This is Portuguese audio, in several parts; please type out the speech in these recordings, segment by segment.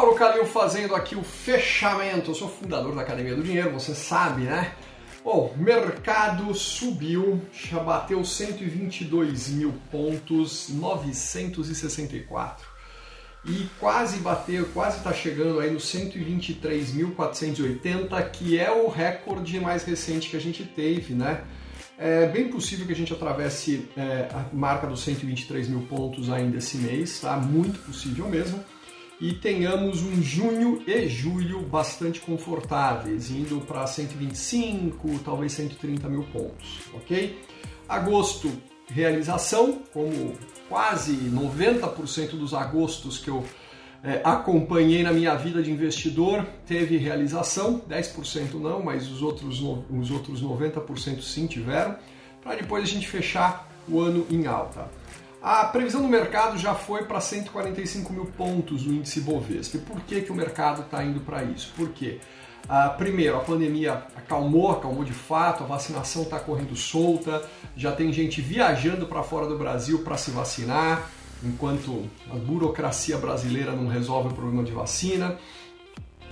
Mauro Calil fazendo aqui o fechamento. Eu sou fundador da Academia do Dinheiro, você sabe, né? Bom, mercado subiu, já bateu 122 mil pontos, 964. E quase bateu, quase está chegando aí no 123.480, que é o recorde mais recente que a gente teve, né? É bem possível que a gente atravesse é, a marca dos 123 mil pontos ainda esse mês, tá? Muito possível mesmo. E tenhamos um junho e julho bastante confortáveis, indo para 125, talvez 130 mil pontos, ok? Agosto, realização, como quase 90% dos agostos que eu é, acompanhei na minha vida de investidor teve realização, 10% não, mas os outros, os outros 90% sim tiveram, para depois a gente fechar o ano em alta. A previsão do mercado já foi para 145 mil pontos no índice Bovespa. E por que, que o mercado está indo para isso? Por quê? Ah, primeiro, a pandemia acalmou, acalmou de fato, a vacinação está correndo solta, já tem gente viajando para fora do Brasil para se vacinar, enquanto a burocracia brasileira não resolve o problema de vacina.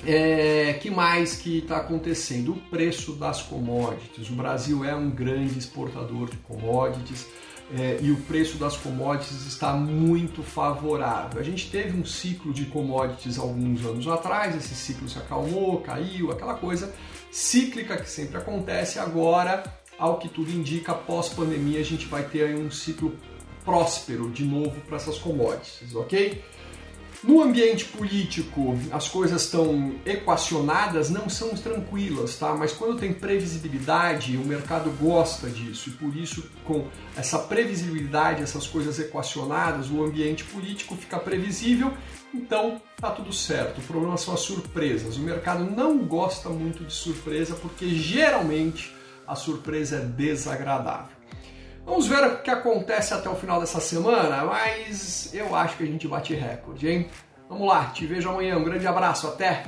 É, que mais que está acontecendo? O preço das commodities. O Brasil é um grande exportador de commodities é, e o preço das commodities está muito favorável. A gente teve um ciclo de commodities alguns anos atrás, esse ciclo se acalmou, caiu, aquela coisa cíclica que sempre acontece. Agora, ao que tudo indica, pós-pandemia, a gente vai ter um ciclo próspero de novo para essas commodities, ok? No ambiente político, as coisas estão equacionadas, não são tranquilas, tá? Mas quando tem previsibilidade, o mercado gosta disso e por isso, com essa previsibilidade, essas coisas equacionadas, o ambiente político fica previsível, então tá tudo certo. O problema são as surpresas. O mercado não gosta muito de surpresa porque geralmente a surpresa é desagradável. Vamos ver o que acontece até o final dessa semana, mas eu acho que a gente bate recorde, hein? Vamos lá, te vejo amanhã. Um grande abraço, até!